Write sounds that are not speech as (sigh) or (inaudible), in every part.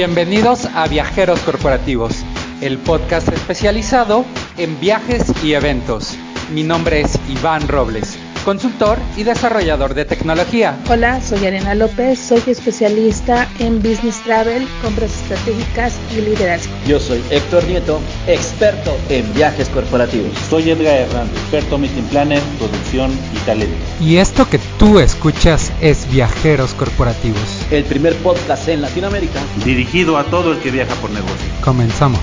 Bienvenidos a Viajeros Corporativos, el podcast especializado en viajes y eventos. Mi nombre es Iván Robles consultor y desarrollador de tecnología. Hola, soy Arena López, soy especialista en Business Travel, compras estratégicas y liderazgo. Yo soy Héctor Nieto, experto en viajes corporativos. Soy Edgar Hernández, experto Meeting Planner, producción y talento. Y esto que tú escuchas es Viajeros Corporativos. El primer podcast en Latinoamérica dirigido a todo el que viaja por negocio. Comenzamos.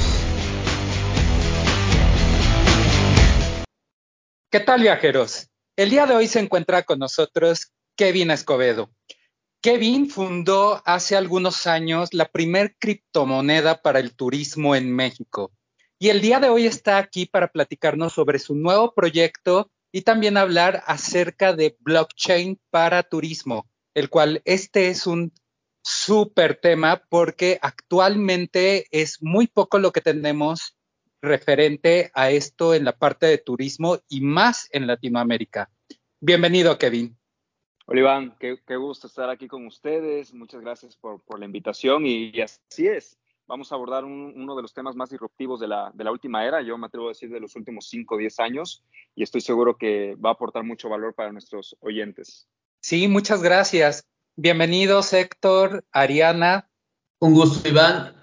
¿Qué tal viajeros? El día de hoy se encuentra con nosotros Kevin Escobedo. Kevin fundó hace algunos años la primer criptomoneda para el turismo en México. Y el día de hoy está aquí para platicarnos sobre su nuevo proyecto y también hablar acerca de blockchain para turismo, el cual este es un súper tema porque actualmente es muy poco lo que tenemos referente a esto en la parte de turismo y más en Latinoamérica. Bienvenido, Kevin. Hola, Iván, qué, gusto estar aquí con ustedes. Muchas gracias por, la invitación y, así es. Vamos a abordar uno de los temas más disruptivos de la, de la última era, yo me atrevo a decir de los últimos 5 o 10 años, y estoy seguro que va a aportar mucho valor para nuestros oyentes. Sí, muchas gracias. Bienvenidos, Héctor, Ariana. Un gusto, Iván.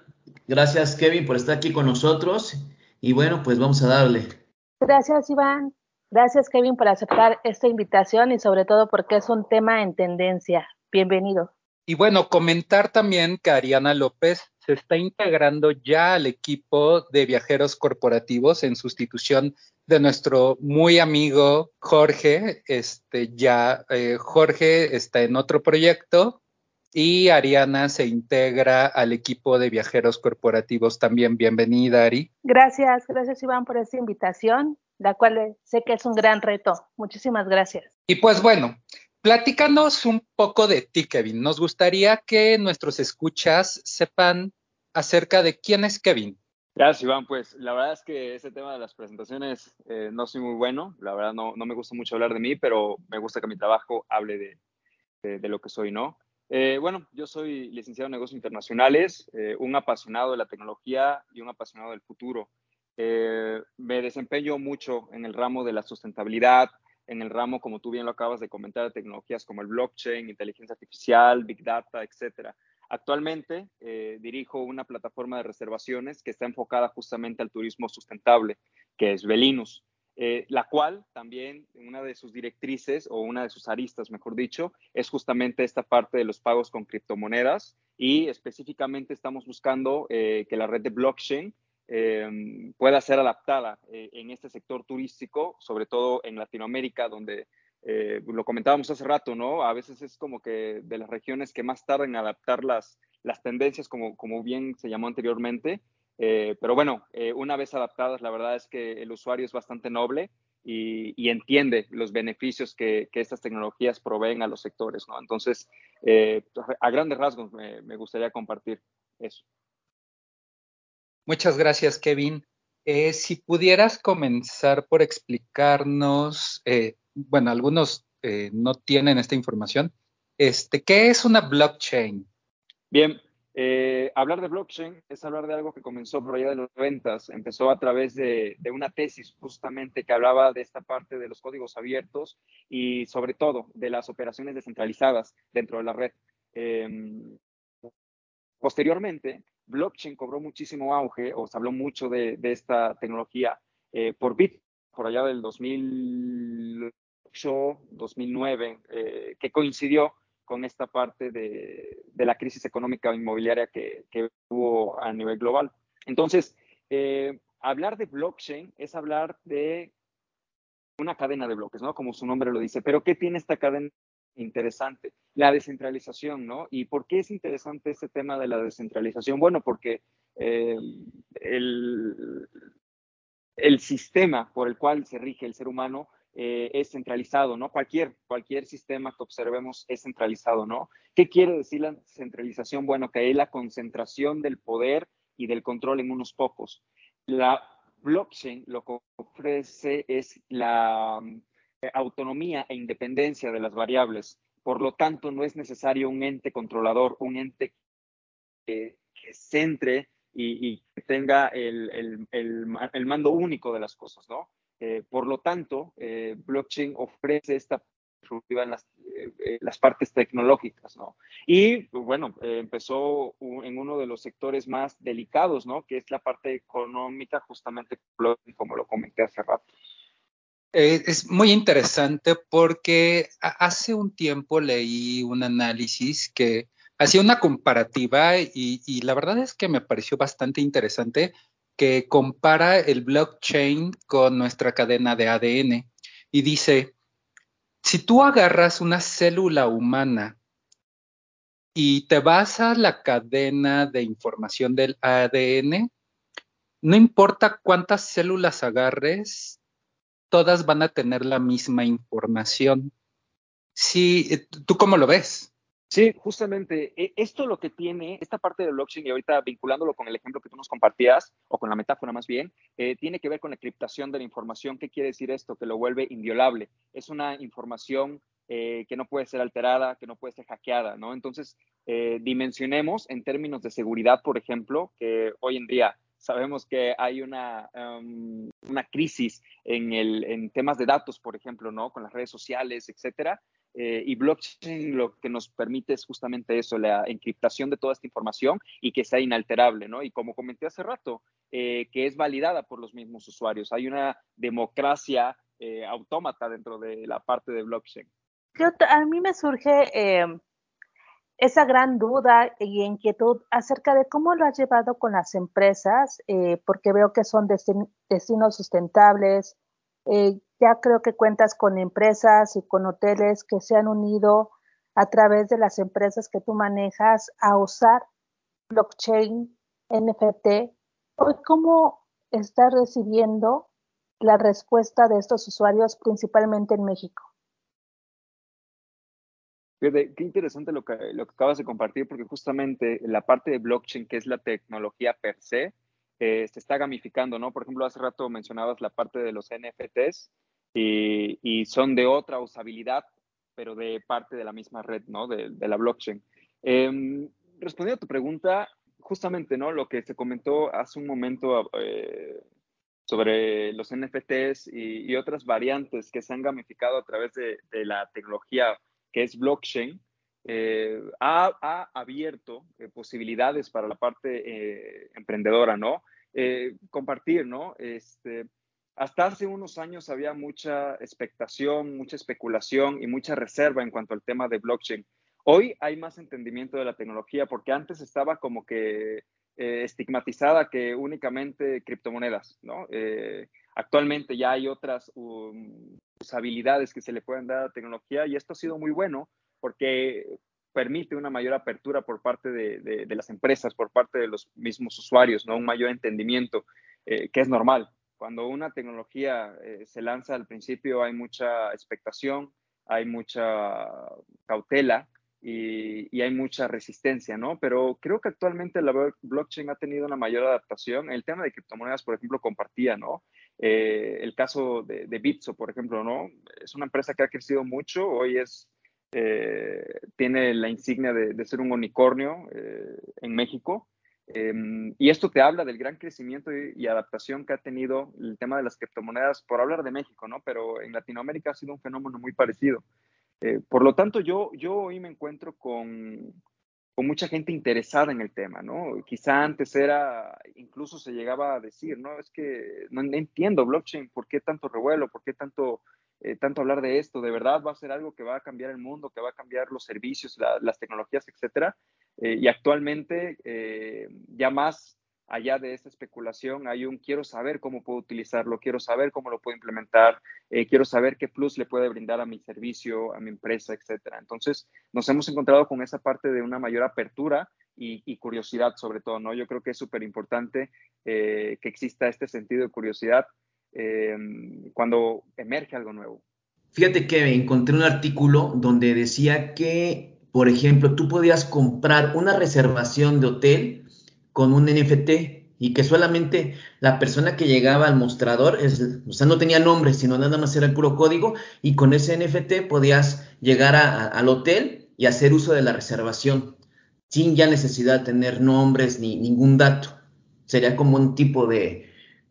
Gracias, Kevin, por estar aquí con nosotros y bueno, pues vamos a darle. Gracias, Iván. Gracias, Kevin, por aceptar esta invitación y sobre todo porque es un tema en tendencia. Bienvenido. Y bueno, comentar también que Ariana López se está integrando ya al equipo de viajeros corporativos en sustitución de nuestro muy amigo Jorge. Este ya eh, Jorge está en otro proyecto y Ariana se integra al equipo de viajeros corporativos también. Bienvenida, Ari. Gracias, gracias Iván por esta invitación, la cual sé que es un gran reto. Muchísimas gracias. Y pues bueno, platícanos un poco de ti, Kevin. Nos gustaría que nuestros escuchas sepan acerca de quién es Kevin. Gracias, Iván. Pues la verdad es que ese tema de las presentaciones eh, no soy muy bueno. La verdad no, no, me gusta mucho hablar de mí, pero me gusta que mi trabajo hable de, de lo que soy, ¿no? Eh, bueno, yo soy licenciado en negocios internacionales, eh, un apasionado de la tecnología y un apasionado del futuro. Eh, me desempeño mucho en el ramo de la sustentabilidad, en el ramo, como tú bien lo acabas de comentar, de tecnologías como el blockchain, inteligencia artificial, big data, etcétera. Actualmente dirijo una plataforma de reservaciones que está enfocada justamente al turismo sustentable, que es Belinus. Eh, la cual también una de sus directrices o una de sus aristas, mejor dicho, es justamente esta parte de los pagos con criptomonedas y específicamente estamos buscando eh, que la red de blockchain eh, pueda ser adaptada en este sector turístico, sobre todo en Latinoamérica, donde lo comentábamos hace rato, ¿no? A veces es como que de las regiones que más tardan en adaptar las, las tendencias, como, como bien se llamó anteriormente, eh, pero bueno, eh, una vez adaptadas, la verdad es que el usuario es bastante noble y, entiende los beneficios que, estas tecnologías proveen a los sectores, ¿no? Entonces, eh, a grandes rasgos me, gustaría compartir eso. Muchas gracias, Kevin. si pudieras comenzar por explicarnos, bueno, algunos no tienen esta información, este, ¿qué es una blockchain? Bien, eh, hablar de blockchain es hablar de algo que comenzó por allá de los 90, empezó a través de, una tesis justamente que hablaba de esta parte de los códigos abiertos y sobre todo de las operaciones descentralizadas dentro de la red. Em, posteriormente, blockchain cobró muchísimo auge o se habló mucho de, esta tecnología eh, por Bit, por allá del 2008, 2009, eh, que coincidió con esta parte de, la crisis económica inmobiliaria que, hubo a nivel global. Entonces, eh, hablar de blockchain es hablar de una cadena de bloques, ¿no? Como su nombre lo dice. Pero ¿qué tiene esta cadena interesante? La descentralización, ¿no? ¿Y por qué es interesante este tema de la descentralización? Bueno, porque eh, el sistema por el cual se rige el ser humano eh, es centralizado, ¿no? Cualquier, cualquier sistema que observemos es centralizado, ¿no? ¿Qué quiere decir la centralización? Bueno, que hay la concentración del poder y del control en unos pocos. La blockchain lo que ofrece es la eh, autonomía e independencia de las variables. Por lo tanto, no es necesario un ente controlador, un ente que, centre y, que tenga el, mando único de las cosas, ¿no? Eh, por lo tanto, eh, blockchain ofrece esta en las, eh, las, partes tecnológicas, ¿no? Y bueno, empezó en uno de los sectores más delicados, ¿no? Que es la parte económica, justamente como lo comenté hace rato. es muy interesante porque hace un tiempo leí un análisis que hacía una comparativa y, la verdad es que me pareció bastante interesante que compara el blockchain con nuestra cadena de ADN y dice, si tú agarras una célula humana y te vas a la cadena de información del ADN, no importa cuántas células agarres, todas van a tener la misma información. Sí, ¿tú cómo lo ves? Sí, justamente e, esto lo que tiene, esta parte de blockchain y ahorita vinculándolo con el ejemplo que tú nos compartías, o con la metáfora más bien, eh, tiene que ver con la encriptación de la información. ¿Qué quiere decir esto? Que lo vuelve inviolable. Es una información eh, que no puede ser alterada, que no puede ser hackeada, ¿no? Entonces, eh, dimensionemos en términos de seguridad, por ejemplo, que hoy en día sabemos que hay una, um, una crisis en, el, en temas de datos, por ejemplo, ¿no? Con las redes sociales, etcétera. Eh, y blockchain lo que nos permite es justamente eso, la encriptación de toda esta información y que sea inalterable, ¿no? Y como comenté hace rato, eh, que es validada por los mismos usuarios. Hay una democracia eh, autómata dentro de la parte de blockchain. a mí me surge esa gran duda y inquietud acerca de cómo lo has llevado con las empresas, porque veo que son destinos sustentables, eh, ya creo que cuentas con empresas y con hoteles que se han unido a través de las empresas que tú manejas a usar blockchain, NFT. Hoy, ¿cómo estás recibiendo la respuesta de estos usuarios, principalmente en México? Qué interesante lo que, lo que acabas de compartir, porque justamente la parte de blockchain, que es la tecnología per se, eh, se está gamificando, ¿no? Por ejemplo, hace rato mencionabas la parte de los NFTs y, son de otra usabilidad, pero de parte de la misma red, ¿no? De, la blockchain. Eh, respondiendo a tu pregunta, justamente, ¿no? Lo que se comentó hace un momento eh, sobre los NFTs y, otras variantes que se han gamificado a través de, la tecnología que es blockchain, eh, ha, abierto posibilidades para la parte emprendedora, ¿no? compartir, ¿no? Este, hasta hace unos años había mucha expectación, mucha especulación y mucha reserva en cuanto al tema de blockchain. Hoy hay más entendimiento de la tecnología porque antes estaba como que eh, estigmatizada que únicamente criptomonedas, ¿no? Eh, actualmente ya hay otras um, usabilidades que se le pueden dar a la tecnología y esto ha sido muy bueno porque permite una mayor apertura por parte de, las empresas, por parte de los mismos usuarios, ¿no? Un mayor entendimiento, eh, que es normal. Cuando una tecnología eh, se lanza al principio hay mucha expectación, hay mucha cautela y, hay mucha resistencia, ¿no? Pero creo que actualmente la blockchain ha tenido una mayor adaptación. El tema de criptomonedas, por ejemplo, compartía, ¿no? Eh, el caso de, de Bitso, por ejemplo, ¿no? Es una empresa que ha crecido mucho, hoy es, eh, tiene la insignia de, ser un unicornio en México Em, y esto te habla del gran crecimiento y, adaptación que ha tenido el tema de las criptomonedas, por hablar de México, ¿no? Pero en Latinoamérica ha sido un fenómeno muy parecido. Eh, por lo tanto, yo, yo hoy me encuentro con, con mucha gente interesada en el tema, ¿no? Quizá antes era, incluso se llegaba a decir, ¿no? Es que no entiendo blockchain, ¿por qué tanto revuelo? ¿Por qué tanto, eh, tanto hablar de esto? ¿De verdad va a ser algo que va a cambiar el mundo, que va a cambiar los servicios, las tecnologías, etcétera? Eh, y actualmente, eh, ya más allá de esta especulación, hay un quiero saber cómo puedo utilizarlo, quiero saber cómo lo puedo implementar, quiero saber qué plus le puede brindar a mi servicio, a mi empresa, etcétera. Entonces, nos hemos encontrado con esa parte de una mayor apertura y, curiosidad, sobre todo, ¿no? Yo creo que es súper importante que exista este sentido de curiosidad cuando emerge algo nuevo. Fíjate que encontré un artículo donde decía que por ejemplo, tú podías comprar una reservación de hotel con un NFT y que solamente la persona que llegaba al mostrador, o sea, no tenía nombre, sino nada más era el puro código y con ese NFT podías llegar al hotel y hacer uso de la reservación sin ya necesidad de tener nombres ni ningún dato. Sería como un tipo de,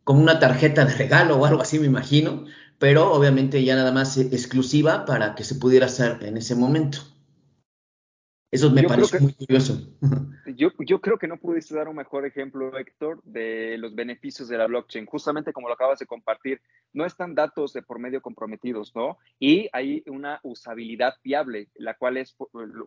como una tarjeta de regalo o algo así, me imagino, pero obviamente ya nada más exclusiva para que se pudiera hacer en ese momento. Eso me parece muy curioso. (laughs) Yo, yo, creo que no pudiste dar un mejor ejemplo, Héctor, de los beneficios de la blockchain. Justamente como lo acabas de compartir, no están datos de por medio comprometidos, ¿no? Y hay una usabilidad viable, la cual es,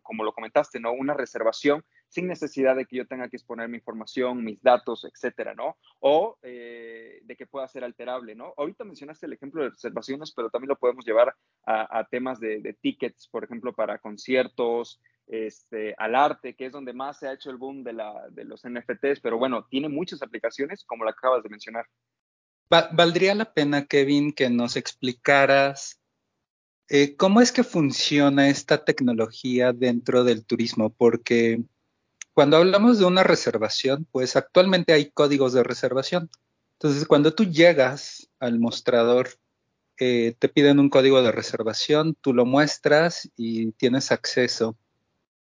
como lo comentaste, ¿no? Una reservación sin necesidad de que yo tenga que exponer mi información, mis datos, etcétera, ¿no? O eh, de que pueda ser alterable, ¿no? Ahorita mencionaste el ejemplo de reservaciones, pero también lo podemos llevar a, temas de, tickets, por ejemplo, para conciertos, este, al arte, que es donde más se ha hecho el boom de, los NFTs, pero bueno, tiene muchas aplicaciones, como la acabas de mencionar. valdría la pena, Kevin, que nos explicaras eh, cómo es que funciona esta tecnología dentro del turismo, porque cuando hablamos de una reservación, pues actualmente hay códigos de reservación. Entonces, cuando tú llegas al mostrador, eh, te piden un código de reservación, tú lo muestras y tienes acceso.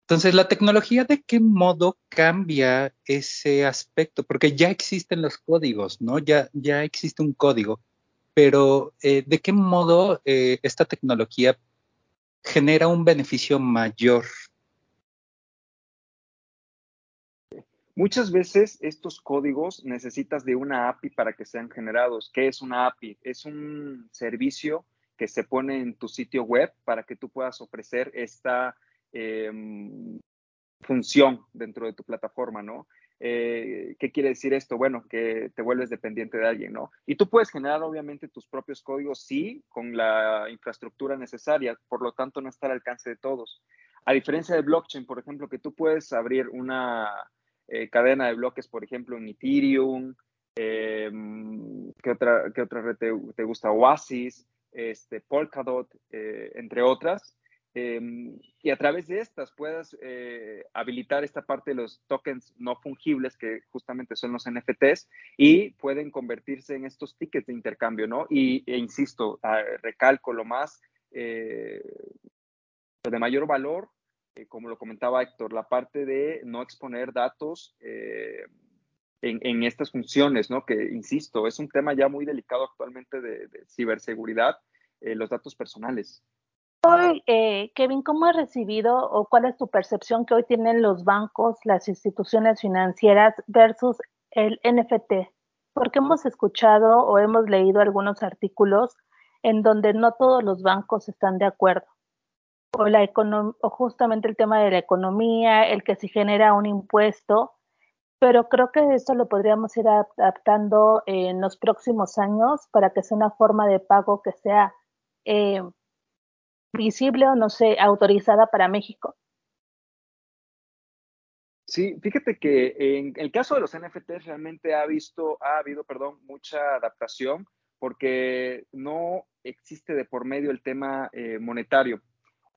Entonces, la tecnología, ¿de qué modo cambia ese aspecto? Porque ya existen los códigos, ¿no? Ya, ya existe un código, pero eh, ¿de qué modo eh, esta tecnología genera un beneficio mayor Muchas veces estos códigos necesitas de una API para que sean generados. ¿Qué es una API? Es un servicio que se pone en tu sitio web para que tú puedas ofrecer esta em, función dentro de tu plataforma, ¿no? Eh, ¿Qué quiere decir esto? Bueno, que te vuelves dependiente de alguien, ¿no? Y tú puedes generar obviamente tus propios códigos, sí, con la infraestructura necesaria, por lo tanto no está al alcance de todos. A diferencia de blockchain, por ejemplo, que tú puedes abrir una, eh, cadena de bloques, por ejemplo, en Ethereum, eh, ¿qué, otra, ¿qué otra red te, gusta? Oasis, este, Polkadot, eh, entre otras. y a través de estas puedas habilitar esta parte de los tokens no fungibles, que justamente son los NFTs, y pueden convertirse en estos tickets de intercambio, ¿no? Y, e insisto, recalco lo más, de mayor valor eh, como lo comentaba Héctor, la parte de no exponer datos eh, en, estas funciones, ¿no? Que, insisto, es un tema ya muy delicado actualmente de, ciberseguridad, eh, los datos personales. Hoy, Kevin, ¿cómo has recibido o cuál es tu percepción que hoy tienen los bancos, las instituciones financieras versus el NFT? Porque hemos escuchado o hemos leído algunos artículos en donde no todos los bancos están de acuerdo o, la o justamente el tema de la economía, el que se genera un impuesto, pero creo que esto lo podríamos ir adaptando en los próximos años para que sea una forma de pago que sea eh, visible o no sé, autorizada para México. Sí, fíjate que en el caso de los NFTs realmente ha visto, ha habido, perdón, mucha adaptación porque no existe de por medio el tema eh, monetario.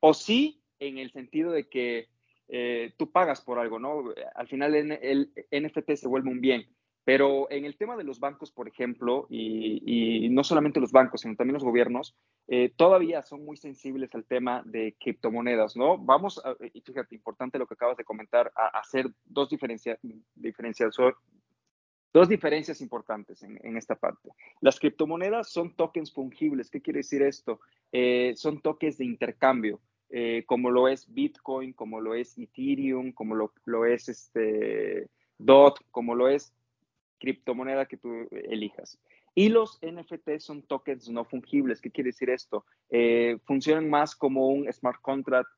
O sí, en el sentido de que eh, tú pagas por algo, ¿no? Al final el, NFT se vuelve un bien. Pero en el tema de los bancos, por ejemplo, y, no solamente los bancos, sino también los gobiernos, eh, todavía son muy sensibles al tema de criptomonedas, ¿no? Vamos, y fíjate, importante lo que acabas de comentar, a, hacer dos, diferencia, dos diferencias importantes en, esta parte. Las criptomonedas son tokens fungibles. ¿Qué quiere decir esto? Eh, son tokens de intercambio. Eh, como lo es Bitcoin, como lo es Ethereum, como lo, es este DOT, como lo es criptomoneda que tú elijas. Y los NFT son tokens no fungibles. ¿Qué quiere decir esto? Eh, funcionan más como un smart contract,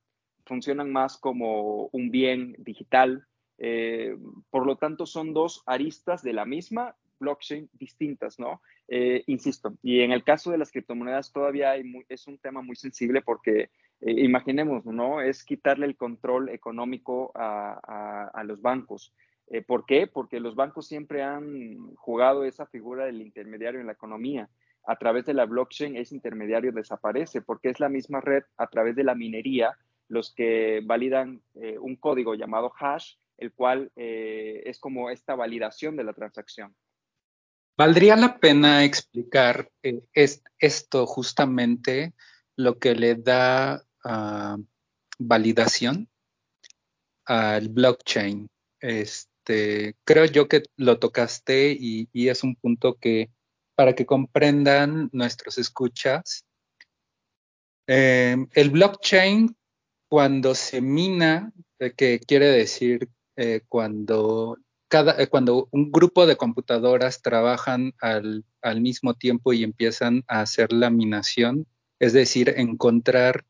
funcionan más como un bien digital. Eh, por lo tanto, son dos aristas de la misma blockchain distintas, ¿no? insisto, y en el caso de las criptomonedas todavía es un tema muy sensible porque eh, imaginemos, ¿no? Es quitarle el control económico a, los bancos. Eh, ¿Por qué? Porque los bancos siempre han jugado esa figura del intermediario en la economía. A través de la blockchain, ese intermediario desaparece porque es la misma red a través de la minería los que validan eh, un código llamado hash, el cual es como esta validación de la transacción. Valdría la pena explicar esto justamente lo que le da validación al blockchain. Este, creo yo que lo tocaste y, es un punto que para que comprendan nuestros escuchas, eh, el blockchain cuando se mina, eh, que quiere decir eh, cuando cada, cuando un grupo de computadoras trabajan al, al, mismo tiempo y empiezan a hacer la minación, es decir, encontrar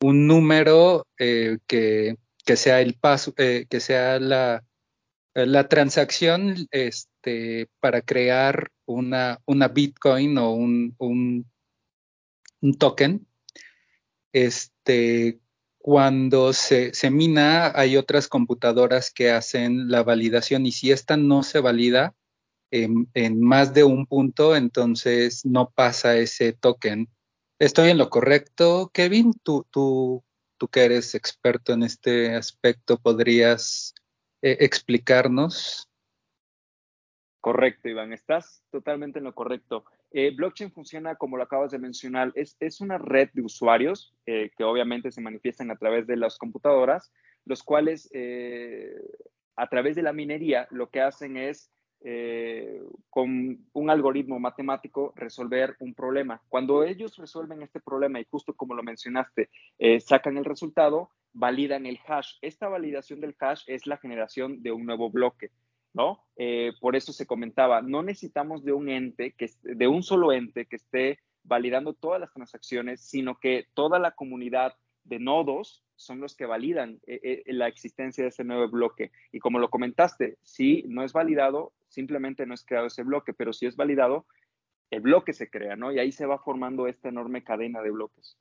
un número que, que, sea el paso, que sea la, la transacción este, para crear una, una Bitcoin o un, un, token, este, cuando se, se, mina hay otras computadoras que hacen la validación y si esta no se valida en, en más de un punto, entonces no pasa ese token. ¿Estoy en lo correcto, Kevin? Tú, tú, tú que eres experto en este aspecto, ¿podrías eh, explicarnos? Correcto, Iván, estás totalmente en lo correcto. Eh, blockchain funciona como lo acabas de mencionar, es, es una red de usuarios eh, que obviamente se manifiestan a través de las computadoras, los cuales a través de la minería lo que hacen es con un algoritmo matemático resolver un problema. Cuando ellos resuelven este problema y justo como lo mencionaste, sacan el resultado, validan el hash. Esta validación del hash es la generación de un nuevo bloque, ¿no? Eh, por eso se comentaba, no necesitamos de un ente, que, de un solo ente que esté validando todas las transacciones, sino que toda la comunidad de nodos son los que validan eh, eh, la existencia de ese nuevo bloque. Y como lo comentaste, si no es validado, simplemente no es creado ese bloque, pero si es validado, el bloque se crea, ¿no? Y ahí se va formando esta enorme cadena de bloques.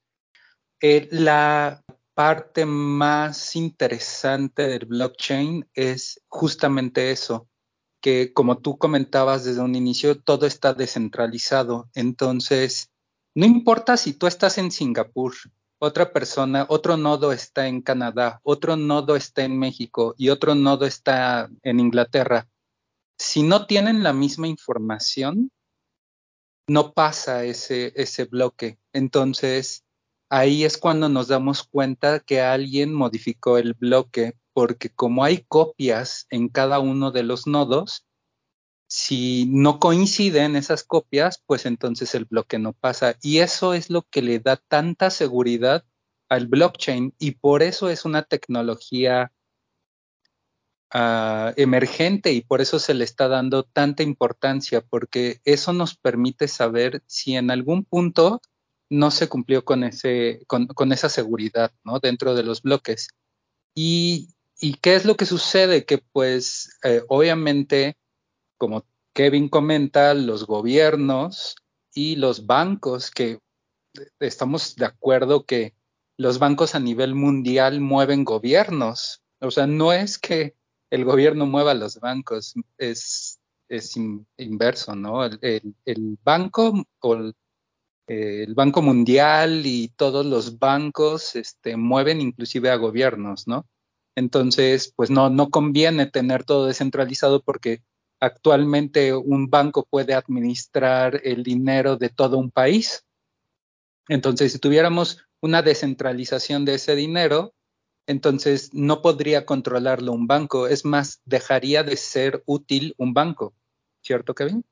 la parte más interesante del blockchain es justamente eso, que como tú comentabas desde un inicio, todo está descentralizado. Entonces, no importa si tú estás en Singapur, otra persona, otro nodo está en Canadá, otro nodo está en México y otro nodo está en Inglaterra. Si no tienen la misma información, no pasa ese, ese bloque. Entonces, ahí es cuando nos damos cuenta que alguien modificó el bloque, porque como hay copias en cada uno de los nodos, si no coinciden esas copias, pues entonces el bloque no pasa. Y eso es lo que le da tanta seguridad al blockchain y por eso es una tecnología uh, emergente y por eso se le está dando tanta importancia, porque eso nos permite saber si en algún punto no se cumplió con, ese, con, con esa seguridad ¿no? dentro de los bloques. Y, y, qué es lo que sucede? Que pues eh, obviamente, como Kevin comenta, los gobiernos y los bancos, que estamos de acuerdo que los bancos a nivel mundial mueven gobiernos. O sea, no es que el gobierno mueva los bancos, es, es inverso, ¿no? El, banco o eh, el Banco Mundial y todos los bancos este, mueven inclusive a gobiernos, ¿no? Entonces, pues no, no conviene tener todo descentralizado porque actualmente un banco puede administrar el dinero de todo un país. Entonces, si tuviéramos una descentralización de ese dinero, entonces no podría controlarlo un banco. Es más, dejaría de ser útil un banco. ¿Cierto, Kevin?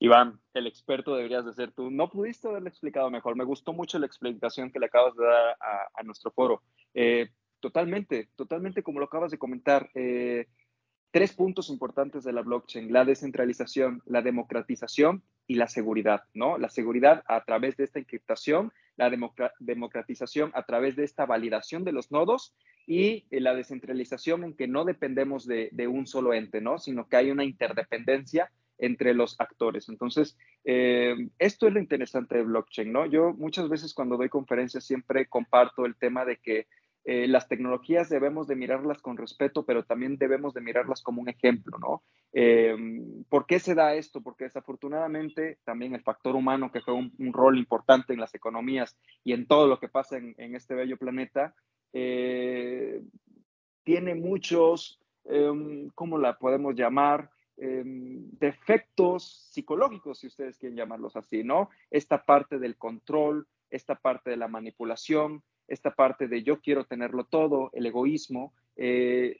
Iván, el experto deberías de ser tú. No pudiste haberlo explicado mejor. Me gustó mucho la explicación que le acabas de dar a, nuestro foro. Eh, totalmente, totalmente como lo acabas de comentar. Eh, tres puntos importantes de la blockchain, la descentralización, la democratización y la seguridad, ¿no? La seguridad a través de esta encriptación, la democratización a través de esta validación de los nodos y eh, la descentralización en que no dependemos de, de un solo ente, ¿no? Sino que hay una interdependencia entre los actores. Entonces, eh, esto es lo interesante de blockchain, ¿no? Yo muchas veces cuando doy conferencias siempre comparto el tema de que eh, las tecnologías debemos de mirarlas con respeto, pero también debemos de mirarlas como un ejemplo, ¿no? Eh, ¿Por qué se da esto? Porque desafortunadamente también el factor humano, que juega un, rol importante en las economías y en todo lo que pasa en, este bello planeta, tiene muchos, ¿cómo la podemos llamar? Em, defectos psicológicos, si ustedes quieren llamarlos así, ¿no? Esta parte del control, esta parte de la manipulación, esta parte de yo quiero tenerlo todo, el egoísmo, eh,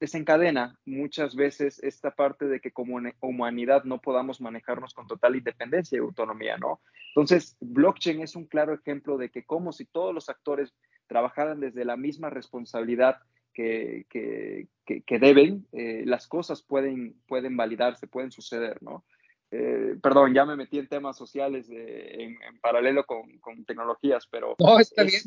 desencadena muchas veces esta parte de que como humanidad no podamos manejarnos con total independencia y autonomía, ¿no? Entonces, blockchain es un claro ejemplo de que como si todos los actores trabajaran desde la misma responsabilidad que, que, deben, eh, las cosas pueden, pueden validarse, pueden suceder, ¿no? Eh, perdón, ya me metí en temas sociales en, paralelo con, con, tecnologías, pero... No, está bien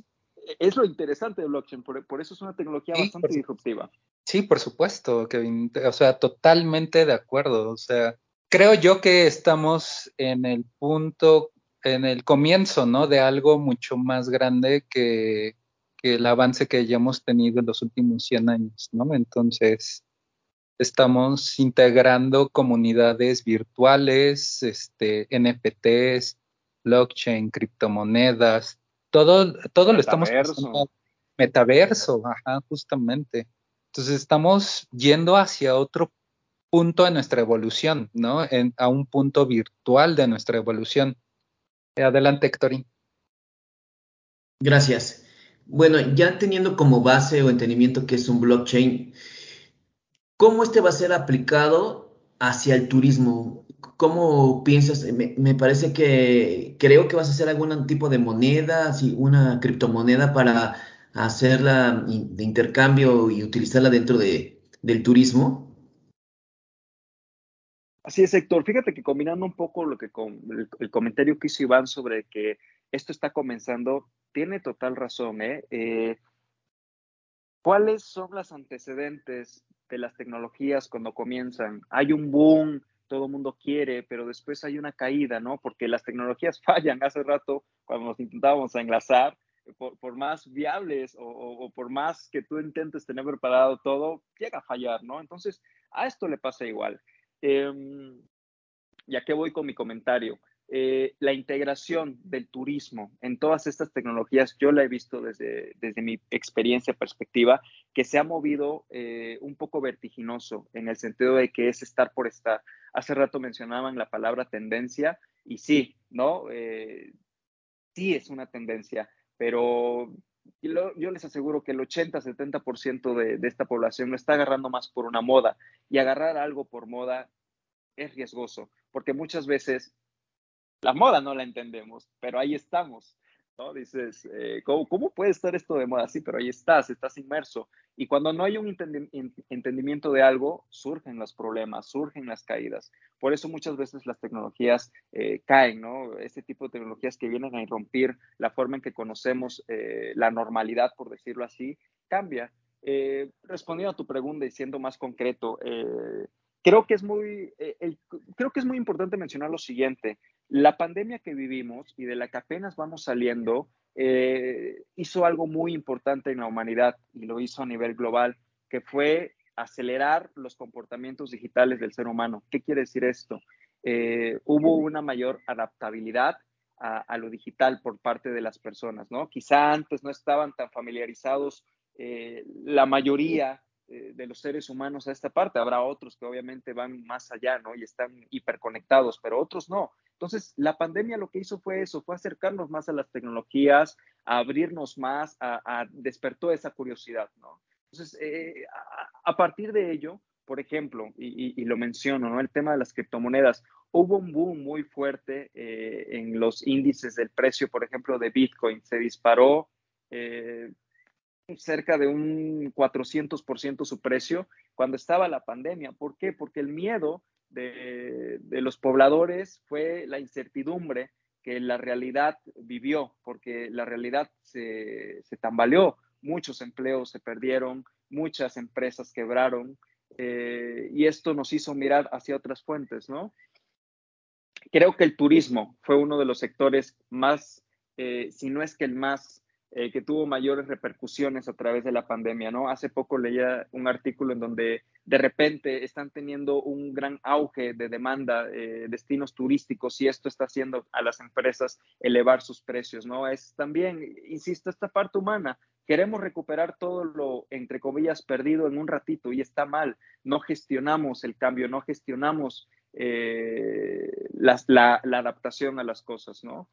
es lo interesante de blockchain, por, eso es una tecnología bastante disruptiva. Sí, por supuesto, Kevin. O sea, totalmente de acuerdo. O sea, creo yo que estamos en el punto, en el comienzo, ¿no? De algo mucho más grande que, que el avance que hayamos tenido en los últimos 100 años, ¿no? Entonces, estamos integrando comunidades virtuales, este, NFTs, blockchain, criptomonedas, todo, todo lo estamos pasando. Metaverso, ajá, justamente. Entonces estamos yendo hacia otro punto de nuestra evolución, ¿no? a un punto virtual de nuestra evolución. Adelante, Héctorín. Gracias. Bueno, ya teniendo como base o entendimiento que es un blockchain, ¿cómo este va a ser aplicado hacia el turismo? ¿Cómo piensas? Me, parece que creo que vas a hacer algún tipo de moneda, así, una criptomoneda para hacerla de intercambio y utilizarla dentro de, del turismo. Así es, Héctor. Fíjate que combinando un poco lo que con el, comentario que hizo Iván sobre que esto está comenzando, tiene total razón. ¿eh? Eh, ¿Cuáles son los antecedentes de las tecnologías cuando comienzan? Hay un boom, todo el mundo quiere, pero después hay una caída, ¿no? Porque las tecnologías (laughs) fallan. Hace rato, cuando nos intentábamos enlazar, por, más viables o, por más que tú intentes tener preparado todo, llega a fallar, ¿no? Entonces, a esto le pasa igual. Eh, ya que voy con mi comentario, eh, la integración del turismo en todas estas tecnologías, yo la he visto desde, desde mi experiencia, perspectiva, que se ha movido eh, un poco vertiginoso en el sentido de que es estar por estar. Hace rato mencionaban la palabra tendencia y sí, ¿no? Eh, sí es una tendencia, pero yo les aseguro que el 80-70% de, de esta población lo está agarrando más por una moda y agarrar algo por moda es riesgoso, porque muchas veces la moda no la entendemos, pero ahí estamos, ¿no? Dices, eh, ¿cómo, puede estar esto de moda? Sí, pero ahí estás, estás inmerso. Y cuando no hay un entendimiento de algo, surgen los problemas, surgen las caídas. Por eso muchas veces las tecnologías eh, caen, ¿no? Este tipo de tecnologías que vienen a irrumpir la forma en que conocemos eh, la normalidad, por decirlo así, cambia. respondiendo a tu pregunta y siendo más concreto, creo que es muy, creo que es muy importante mencionar lo siguiente. La pandemia que vivimos y de la que apenas vamos saliendo eh, hizo algo muy importante en la humanidad y lo hizo a nivel global, que fue acelerar los comportamientos digitales del ser humano. ¿Qué quiere decir esto? Eh, hubo una mayor adaptabilidad a, lo digital por parte de las personas, ¿no? Quizá antes no estaban tan familiarizados eh, la mayoría de los seres humanos a esta parte. Habrá otros que obviamente van más allá, ¿no? Y están hiperconectados, pero otros no. Entonces, la pandemia lo que hizo fue eso, fue acercarnos más a las tecnologías, a abrirnos más, a, despertó esa curiosidad, ¿no? Entonces, eh, a, partir de ello, por ejemplo, y, lo menciono, ¿no? El tema de las criptomonedas. Hubo un boom muy fuerte eh, en los índices del precio, por ejemplo, de Bitcoin. Se disparó eh, cerca de un 400% su precio cuando estaba la pandemia. ¿Por qué? Porque el miedo de, los pobladores fue la incertidumbre que la realidad vivió, porque la realidad se, tambaleó, muchos empleos se perdieron, muchas empresas quebraron, eh, y esto nos hizo mirar hacia otras fuentes, ¿no? Creo que el turismo fue uno de los sectores más, eh, si no es que el más eh, que tuvo mayores repercusiones a través de la pandemia, ¿no? Hace poco leía un artículo en donde de repente están teniendo un gran auge de demanda, eh, destinos turísticos, y esto está haciendo a las empresas elevar sus precios, ¿no? Es también, insisto, esta parte humana. Queremos recuperar todo lo, entre comillas, perdido en un ratito y está mal. No gestionamos el cambio, no gestionamos eh, la, la, adaptación a las cosas, ¿no?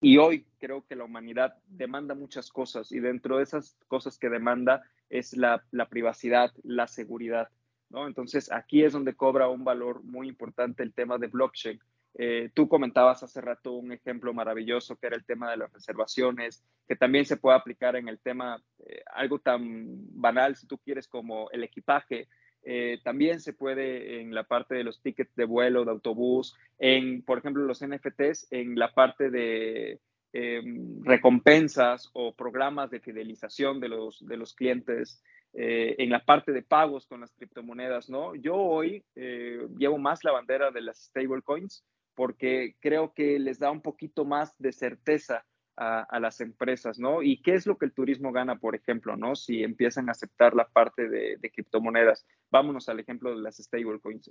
Y hoy creo que la humanidad demanda muchas cosas y dentro de esas cosas que demanda es la, privacidad, la seguridad. ¿no? Entonces aquí es donde cobra un valor muy importante el tema de blockchain. Eh, tú comentabas hace rato un ejemplo maravilloso que era el tema de las reservaciones, que también se puede aplicar en el tema, eh, algo tan banal si tú quieres como el equipaje, eh, también se puede en la parte de los tickets de vuelo, de autobús, en, por ejemplo, los NFTs, en la parte de em, recompensas o programas de fidelización de los, de los clientes, eh, en la parte de pagos con las criptomonedas, ¿no? Yo hoy eh, llevo más la bandera de las stablecoins porque creo que les da un poquito más de certeza a, las empresas, ¿no? ¿Y qué es lo que el turismo gana, por ejemplo, ¿no? Si empiezan a aceptar la parte de, criptomonedas. Vámonos al ejemplo de las stablecoins.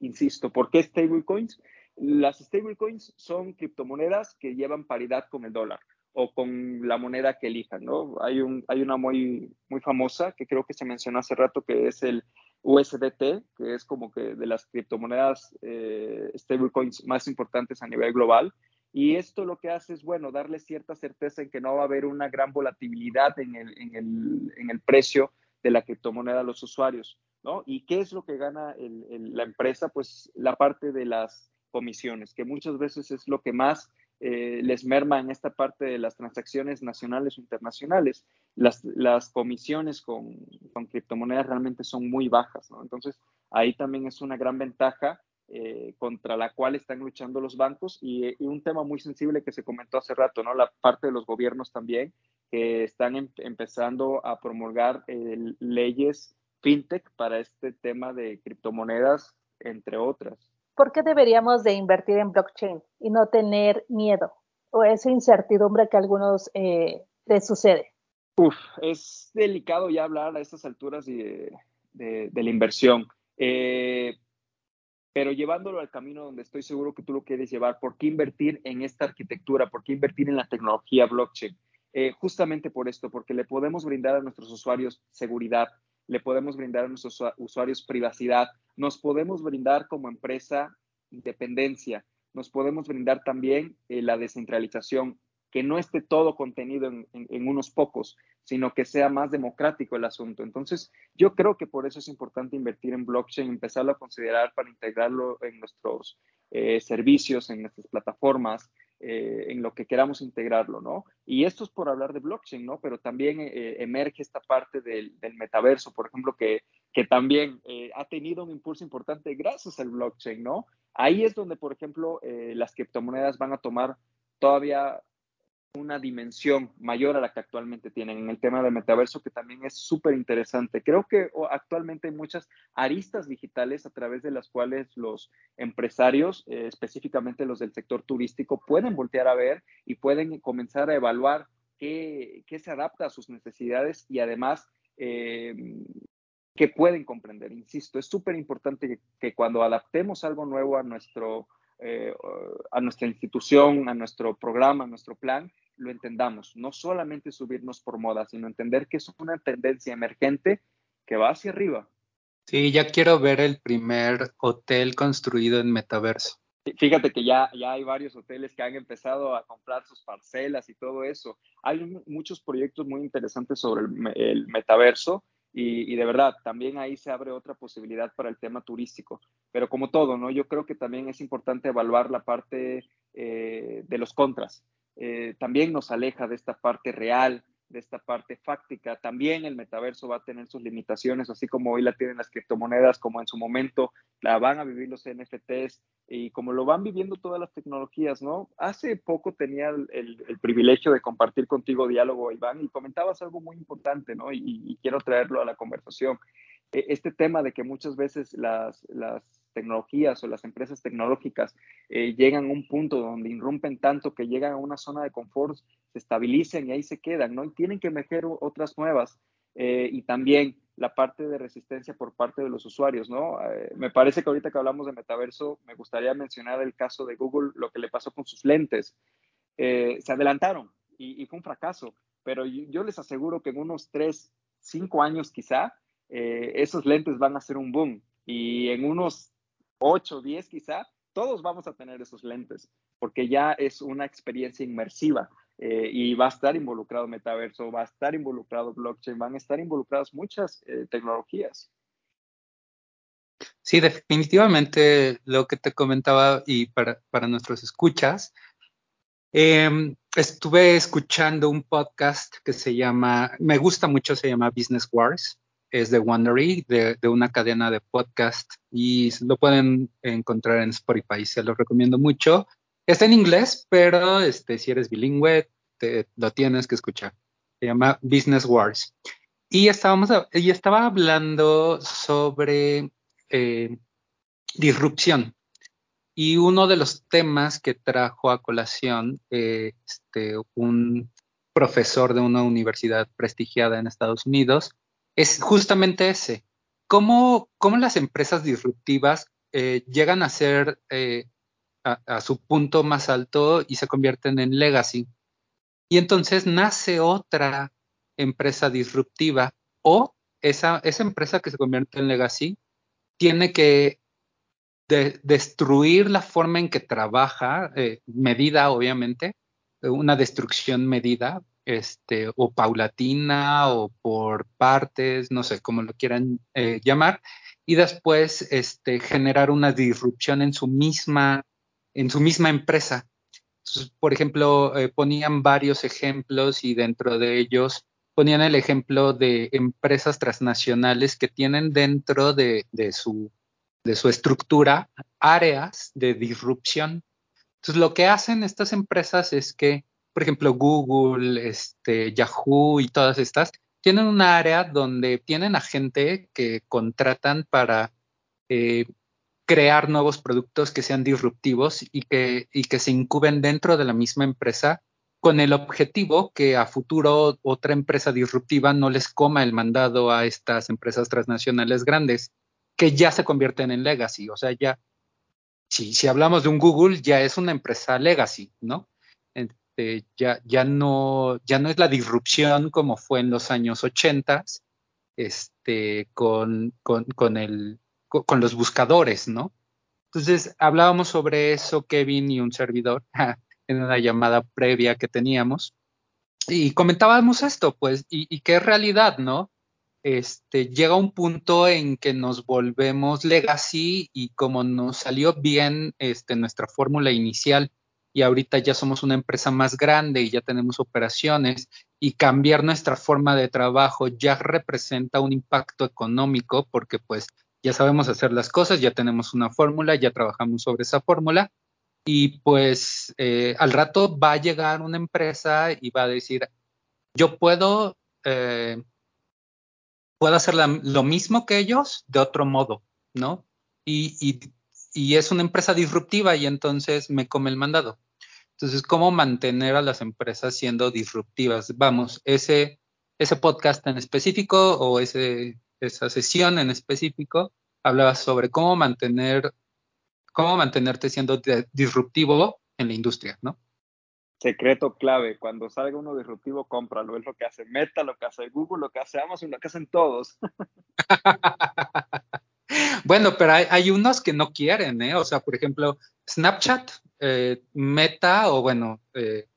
Insisto, ¿por qué stablecoins? Las stablecoins son criptomonedas que llevan paridad con el dólar o con la moneda que elijan, ¿no? Hay, un, hay una muy, muy famosa que creo que se mencionó hace rato que es el USDT, que es como que de las criptomonedas eh, stablecoins más importantes a nivel global y esto lo que hace es, bueno, darle cierta certeza en que no va a haber una gran volatilidad en el, en el, en el precio de la criptomoneda a los usuarios, ¿no? ¿Y qué es lo que gana la empresa? Pues la parte de las comisiones, que muchas veces es lo que más eh, les merma en esta parte de las transacciones nacionales o internacionales. Las, las comisiones con, con criptomonedas realmente son muy bajas. Entonces, ahí también es una gran ventaja eh, contra la cual están luchando los bancos y, un tema muy sensible que se comentó hace rato, ¿no? La parte de los gobiernos también, que están em, empezando a promulgar eh, leyes fintech para este tema de criptomonedas, entre otras. ¿Por qué deberíamos de invertir en blockchain y no tener miedo o esa incertidumbre que a algunos eh, les sucede? Uf, es delicado ya hablar a estas alturas de, de, de la inversión. Eh, pero llevándolo al camino donde estoy seguro que tú lo quieres llevar, ¿por qué invertir en esta arquitectura? ¿Por qué invertir en la tecnología blockchain? Eh, justamente por esto, porque le podemos brindar a nuestros usuarios seguridad, le podemos brindar a nuestros usuarios privacidad, nos podemos brindar como empresa independencia, nos podemos brindar también eh, la descentralización, que no esté todo contenido en, unos pocos, sino que sea más democrático el asunto. Entonces, yo creo que por eso es importante invertir en blockchain, empezarlo a considerar para integrarlo en nuestros eh, servicios, en nuestras plataformas, eh, en lo que queramos integrarlo, ¿no? Y esto es por hablar de blockchain, ¿no? Pero también eh, emerge esta parte del, metaverso, por ejemplo, que, que también ha tenido un impulso importante gracias al blockchain, ¿no? Ahí es donde, por ejemplo, las criptomonedas van a tomar todavía una dimensión mayor a la que actualmente tienen en el tema del metaverso, que también es súper interesante. Creo que actualmente hay muchas aristas digitales a través de las cuales los empresarios, eh, específicamente los del sector turístico, pueden voltear a ver y pueden comenzar a evaluar qué, se adapta a sus necesidades y además eh, que pueden comprender. Insisto, es súper importante que, cuando adaptemos algo nuevo a nuestro... Eh, a nuestra institución, a nuestro programa, a nuestro plan, lo entendamos, no solamente subirnos por moda, sino entender que es una tendencia emergente que va hacia arriba. Sí, ya quiero ver el primer hotel construido en metaverso. Fíjate que ya, ya hay varios hoteles que han empezado a comprar sus parcelas y todo eso. Hay muchos proyectos muy interesantes sobre el, metaverso y, de verdad, también ahí se abre otra posibilidad para el tema turístico. Pero como todo, ¿no? Yo creo que también es importante evaluar la parte eh, de los contras. Eh, también nos aleja de esta parte real, de esta parte fáctica. También el metaverso va a tener sus limitaciones, así como hoy la tienen las criptomonedas, como en su momento la van a vivir los NFTs y como lo van viviendo todas las tecnologías, ¿no? Hace poco tenía el, privilegio de compartir contigo diálogo, Iván, y comentabas algo muy importante, ¿no? Y, quiero traerlo a la conversación. E, este tema de que muchas veces las tecnologías o las empresas tecnológicas eh, llegan a un punto donde irrumpen tanto que llegan a una zona de confort, se estabilicen y ahí se quedan, ¿no? Y tienen que emerger otras nuevas. Eh, y también la parte de resistencia por parte de los usuarios, ¿no? Eh, me parece que ahorita que hablamos de metaverso, me gustaría mencionar el caso de Google, lo que le pasó con sus lentes. se adelantaron y, fue un fracaso, pero yo, les aseguro que en unos tres, cinco años quizá, esos lentes van a ser un boom y en unos 8, 10 quizá, todos vamos a tener esos lentes, porque ya es una experiencia inmersiva eh, y va a estar involucrado metaverso, va a estar involucrado blockchain, van a estar involucradas muchas eh, tecnologías. Sí, definitivamente lo que te comentaba y para, para nuestros escuchas, em, estuve escuchando un podcast que se llama, me gusta mucho, se llama Business Wars, es de Wondery, de, de, una cadena de podcast y lo pueden encontrar en Spotify, se lo recomiendo mucho. Está en inglés, pero este, si eres bilingüe, te, lo tienes que escuchar. Se llama Business Wars. Y, estábamos, y estaba hablando sobre eh, disrupción. Y uno de los temas que trajo a colación eh, este, un profesor de una universidad prestigiada en Estados Unidos es justamente ese. ¿Cómo, cómo las empresas disruptivas eh, llegan a ser eh, a, su punto más alto y se convierten en legacy? Y entonces nace otra empresa disruptiva o esa, esa empresa que se convierte en legacy tiene que de, destruir la forma en que trabaja, eh, medida obviamente, una destrucción medida, este, o paulatina o por partes, no sé cómo lo quieran eh, llamar, y después este, generar una disrupción en su misma, en su misma empresa. Por ejemplo, eh, ponían varios ejemplos y dentro de ellos ponían el ejemplo de empresas transnacionales que tienen dentro de, de, su, de su estructura áreas de disrupción. Entonces, lo que hacen estas empresas es que por ejemplo, Google, este, Yahoo y todas estas, tienen un área donde tienen a gente que contratan para eh, crear nuevos productos que sean disruptivos y que, y que se incuben dentro de la misma empresa con el objetivo que a futuro otra empresa disruptiva no les coma el mandado a estas empresas transnacionales grandes que ya se convierten en legacy. O sea, ya, si, si hablamos de un Google, ya es una empresa legacy, ¿no? Este, ya, ya, no, ya no es la disrupción como fue en los años 80 este, con, con, con, el, con, los buscadores, ¿no? Entonces hablábamos sobre eso, Kevin y un servidor, (laughs) en una llamada previa que teníamos, y comentábamos esto, pues, y, es realidad, ¿no? Este, llega un punto en que nos volvemos legacy y como nos salió bien este, nuestra fórmula inicial y ahorita ya somos una empresa más grande y ya tenemos operaciones y cambiar nuestra forma de trabajo ya representa un impacto económico porque pues ya sabemos hacer las cosas, ya tenemos una fórmula, ya trabajamos sobre esa fórmula y pues eh, al rato va a llegar una empresa y va a decir, yo puedo, eh, puedo hacer lo mismo que ellos de otro modo, ¿no? Y y es una empresa disruptiva y entonces me come el mandado. Entonces, ¿cómo mantener a las empresas siendo disruptivas? Vamos, ese, ese podcast en específico o ese, esa sesión en específico hablaba sobre cómo mantener, cómo mantenerte siendo disruptivo en la industria, ¿no? Secreto clave, cuando salga uno disruptivo, cómpralo. Es lo que hace Meta, lo que hace Google, lo que hace Amazon, lo que hacen todos. (laughs) Bueno, pero hay, unos que no quieren, ¿eh? O sea, por ejemplo, Snapchat, eh, Meta o bueno, eh,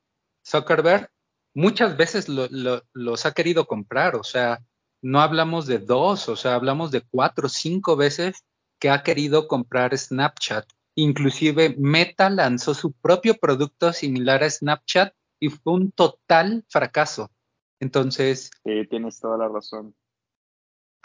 Zuckerberg, muchas veces lo, lo, los ha querido comprar. O sea, no hablamos de dos, o sea, hablamos de cuatro, cinco veces que ha querido comprar Snapchat. Inclusive Meta lanzó su propio producto similar a Snapchat y fue un total fracaso. Entonces. Sí, tienes toda la razón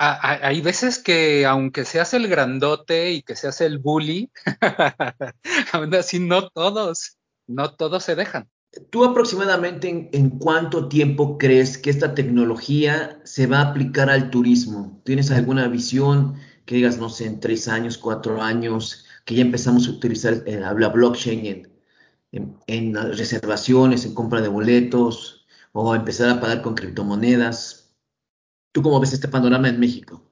hay veces que aunque se hace el grandote y que se hace el bully, (laughs) aún así no todos, no todos se dejan. ¿Tú aproximadamente en, cuánto tiempo crees que esta tecnología se va a aplicar al turismo? ¿Tienes alguna visión que digas, no sé, en tres años, cuatro años, que ya empezamos a utilizar eh, la blockchain en reservaciones, en compra de boletos, o empezar a pagar con criptomonedas? ¿Tú cómo ves este panorama en México?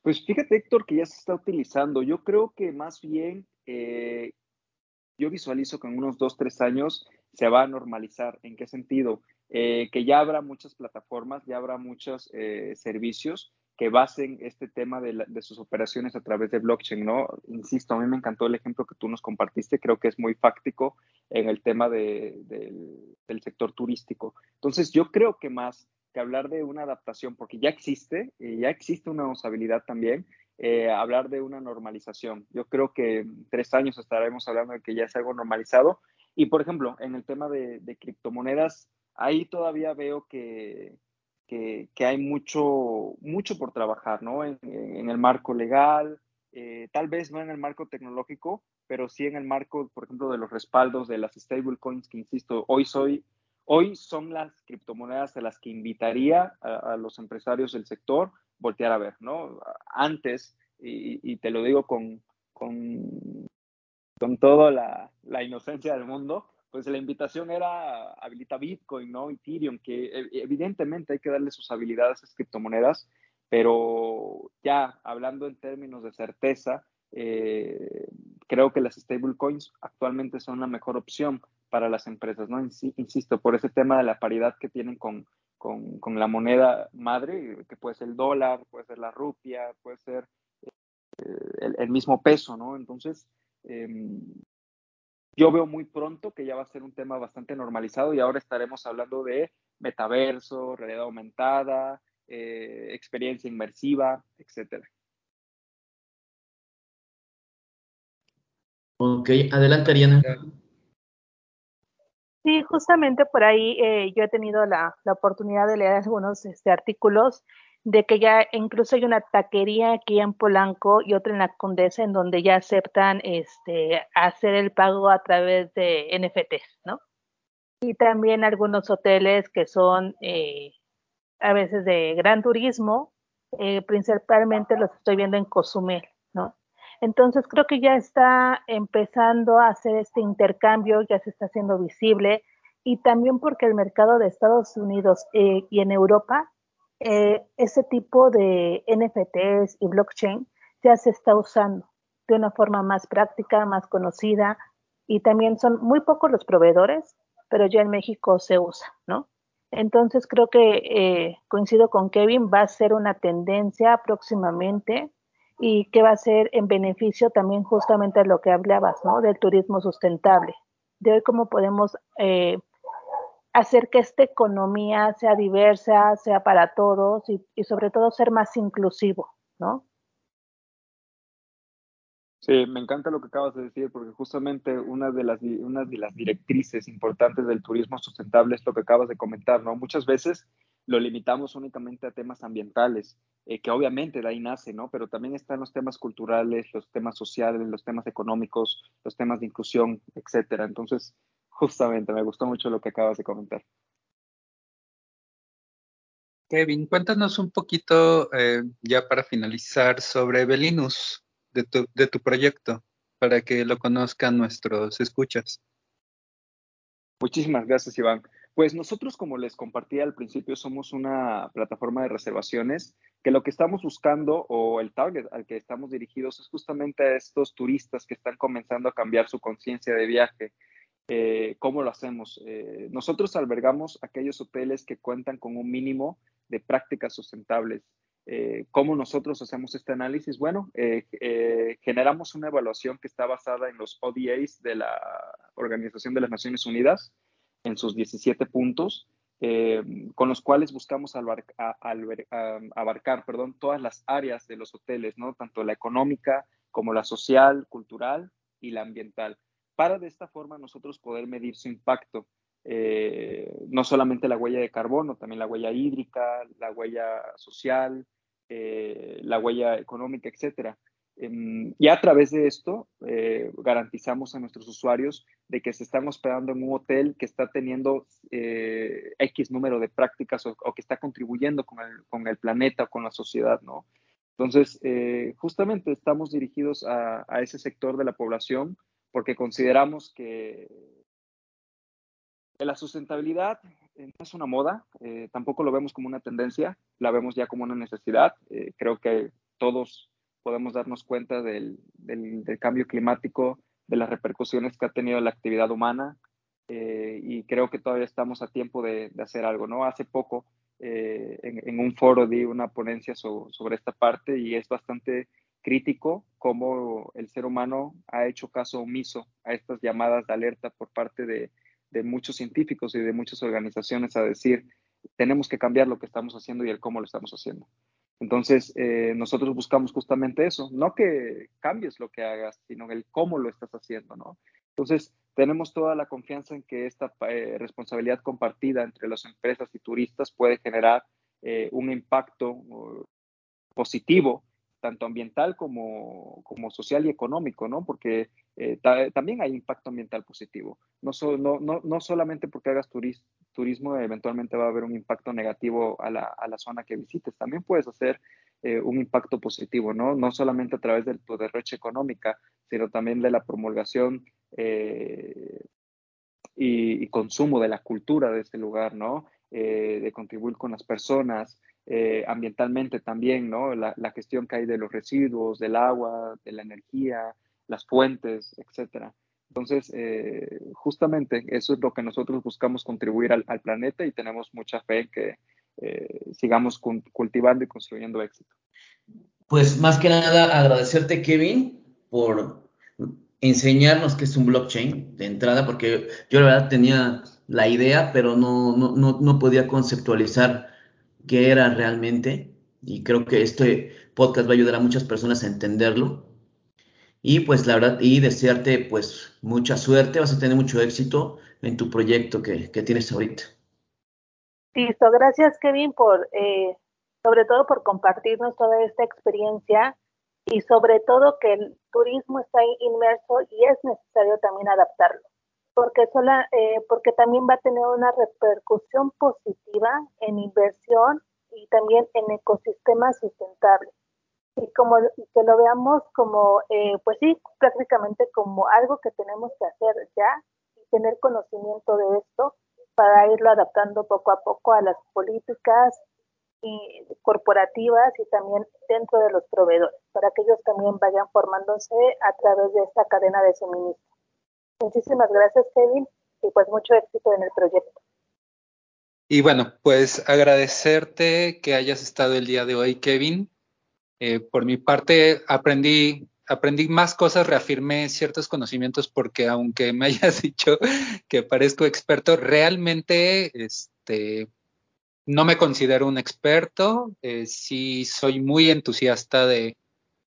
Pues fíjate, Héctor, que ya se está utilizando. Yo creo que más bien, eh, yo visualizo que en unos dos, tres años se va a normalizar. ¿En qué sentido? Eh, que ya habrá muchas plataformas, ya habrá muchos eh, servicios que basen este tema de, sus operaciones a través de blockchain, ¿no? Insisto, a mí me encantó el ejemplo que tú nos compartiste, creo que es muy fáctico en el tema del sector turístico. Entonces, yo creo que más que hablar de una adaptación, porque ya existe, y ya existe una usabilidad también, eh, hablar de una normalización. Yo creo que en tres años estaremos hablando de que ya es algo normalizado. Y, por ejemplo, en el tema de, criptomonedas, ahí todavía veo que, que, hay mucho, mucho por trabajar, ¿no? En, el marco legal, eh, tal vez no en el marco tecnológico, pero sí en el marco, por ejemplo, de los respaldos de las stablecoins, que insisto, hoy soy Hoy son las criptomonedas a las que invitaría a, los empresarios del sector voltear a ver, ¿no? Antes, y, te lo digo con, con, con toda la, la, inocencia del mundo, pues la invitación era habilita Bitcoin, ¿no? Ethereum, que e, evidentemente hay que darle sus habilidades a esas criptomonedas, pero ya hablando en términos de certeza, eh, creo que las stablecoins actualmente son la mejor opción para las empresas, ¿no? Insisto, por ese tema de la paridad que tienen con, con, la moneda madre, que puede ser el dólar, puede ser la rupia, puede ser eh, el, mismo peso, ¿no? Entonces, em, yo veo muy pronto que ya va a ser un tema bastante normalizado y ahora estaremos hablando de metaverso, realidad aumentada, eh, experiencia inmersiva, etcétera. Ok, adelante Ariana. Sí, justamente por ahí eh, yo he tenido la, oportunidad de leer algunos este, artículos de que ya incluso hay una taquería aquí en Polanco y otra en la Condesa en donde ya aceptan este, hacer el pago a través de NFTs, ¿no? Y también algunos hoteles que son eh, a veces de gran turismo, eh, principalmente los estoy viendo en Cozumel. Entonces creo que ya está empezando a hacer este intercambio, ya se está haciendo visible y también porque el mercado de Estados Unidos eh, y en Europa, eh, ese tipo de NFTs y blockchain ya se está usando de una forma más práctica, más conocida y también son muy pocos los proveedores, pero ya en México se usa, ¿no? Entonces creo que eh, coincido con Kevin, va a ser una tendencia próximamente y que va a ser en beneficio también justamente de lo que hablabas, ¿no? Del turismo sustentable. De hoy cómo podemos eh, hacer que esta economía sea diversa, sea para todos y, sobre todo ser más inclusivo, ¿no? Sí, me encanta lo que acabas de decir, porque justamente una de las, una de las directrices importantes del turismo sustentable es lo que acabas de comentar, ¿no? Muchas veces lo limitamos únicamente a temas ambientales, eh, que obviamente de ahí nace, ¿no? Pero también están los temas culturales, los temas sociales, los temas económicos, los temas de inclusión, etcétera. Entonces, justamente me gustó mucho lo que acabas de comentar. Kevin, cuéntanos un poquito, eh, ya para finalizar, sobre Belinus, de tu, de tu proyecto, para que lo conozcan nuestros escuchas. Muchísimas gracias, Iván. Pues nosotros, como les compartí al principio, somos una plataforma de reservaciones que lo que estamos buscando o el target al que estamos dirigidos es justamente a estos turistas que están comenzando a cambiar su conciencia de viaje. Eh, ¿Cómo lo hacemos? Eh, nosotros albergamos aquellos hoteles que cuentan con un mínimo de prácticas sustentables. Eh, ¿Cómo nosotros hacemos este análisis? Bueno, generamos una evaluación que está basada en los ODAs de la Organización de las Naciones Unidas en sus 17 puntos, eh, con los cuales buscamos abarcar todas las áreas de los hoteles, ¿no? tanto la económica como la social, cultural y la ambiental, para de esta forma nosotros poder medir su impacto, eh, no solamente la huella de carbono, también la huella hídrica, la huella social, eh, la huella económica, etcétera. Em, y a través de esto eh, garantizamos a nuestros usuarios de que se están hospedando en un hotel que está teniendo eh, X número de prácticas o, que está contribuyendo con el, con el, planeta o con la sociedad, ¿no? Entonces, eh, justamente estamos dirigidos a, ese sector de la población porque consideramos que la sustentabilidad no es una moda, tampoco lo vemos como una tendencia, la vemos ya como una necesidad. creo que todos podemos darnos cuenta del, cambio climático, de las repercusiones que ha tenido la actividad humana eh, y creo que todavía estamos a tiempo de, hacer algo, ¿no? Hace poco en, un foro di una ponencia sobre esta parte y es bastante crítico cómo el ser humano ha hecho caso omiso a estas llamadas de alerta por parte de, de muchos científicos y de muchas organizaciones a decir, tenemos que cambiar lo que estamos haciendo y el cómo lo estamos haciendo. Entonces, eh, nosotros buscamos justamente eso, no que cambies lo que hagas, sino el cómo lo estás haciendo, ¿no? Entonces, tenemos toda la confianza en que esta eh, responsabilidad compartida entre las empresas y turistas puede generar eh, un impacto positivo, tanto ambiental como, como, social y económico, ¿no? Porque también hay impacto ambiental positivo. No, no, no, no solamente porque hagas turismo, turismo eventualmente va a haber un impacto negativo a la, a la zona que visites. También puedes hacer eh, un impacto positivo, ¿no? No solamente a través de tu derroche económica, sino también de la promulgación eh, y, consumo de la cultura de este lugar, ¿no? Eh, de contribuir con las personas, ambientalmente también, ¿no? La, la, gestión que hay de los residuos, del agua, de la energía, las fuentes, etcétera. Entonces, eh, justamente eso es lo que nosotros buscamos contribuir al, planeta y tenemos mucha fe en que eh, sigamos cultivando y construyendo éxito. Pues más que nada agradecerte, Kevin, por enseñarnos qué es un blockchain de entrada, porque yo la verdad tenía la idea, pero no, no, no, no podía conceptualizar qué era realmente. Y creo que este podcast va a ayudar a muchas personas a entenderlo. Y pues la verdad, y desearte pues mucha suerte, vas a tener mucho éxito en tu proyecto que, que tienes ahorita. Listo, gracias Kevin por, eh, sobre todo por compartirnos toda esta experiencia y sobre todo que el turismo está inmerso y es necesario también adaptarlo, porque, sola, eh, porque también va a tener una repercusión positiva en inversión y también en ecosistemas sustentables y como que lo veamos como, eh, pues sí, prácticamente como algo que tenemos que hacer ya y tener conocimiento de esto para irlo adaptando poco a poco a las políticas y corporativas y también dentro de los proveedores, para que ellos también vayan formándose a través de esta cadena de suministro. Muchísimas gracias, Kevin, y pues mucho éxito en el proyecto. Y bueno, pues agradecerte que hayas estado el día de hoy, Kevin. Eh, por mi parte, aprendí, aprendí más cosas, reafirmé ciertos conocimientos porque aunque me (laughs) hayas dicho que parezco experto, realmente este, no me considero un experto. Eh, sí soy muy entusiasta de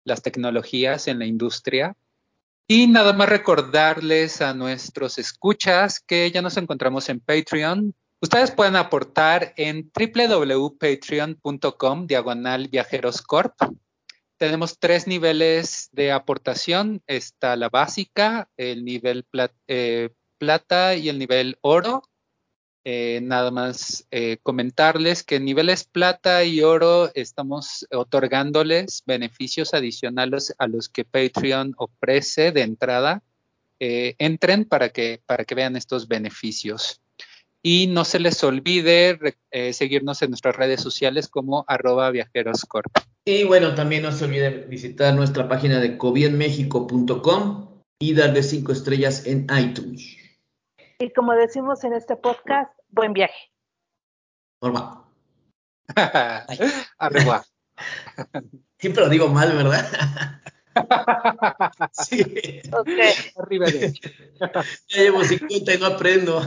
las tecnologías en la industria. Y nada más recordarles a nuestros escuchas que ya nos encontramos en Patreon. Ustedes pueden aportar en www.patreon.com diagonal viajeroscorp. Tenemos tres niveles de aportación. Está la básica, el nivel eh, plata y el nivel oro. Eh, nada más eh, comentarles que en niveles plata y oro estamos otorgándoles beneficios adicionales a los que Patreon ofrece de entrada. entren para que, para que vean estos beneficios. Y no se les olvide eh, seguirnos en nuestras redes sociales como arroba viajeroscorp. Y bueno, también no se olviden visitar nuestra página de cobienmexico.com y darle cinco estrellas en iTunes. Y como decimos en este podcast, buen viaje. Normal. (laughs) Arriba. (laughs) Siempre lo digo mal, ¿verdad? (laughs) sí. Ok. Arriba de. ya llevo 50 y no aprendo.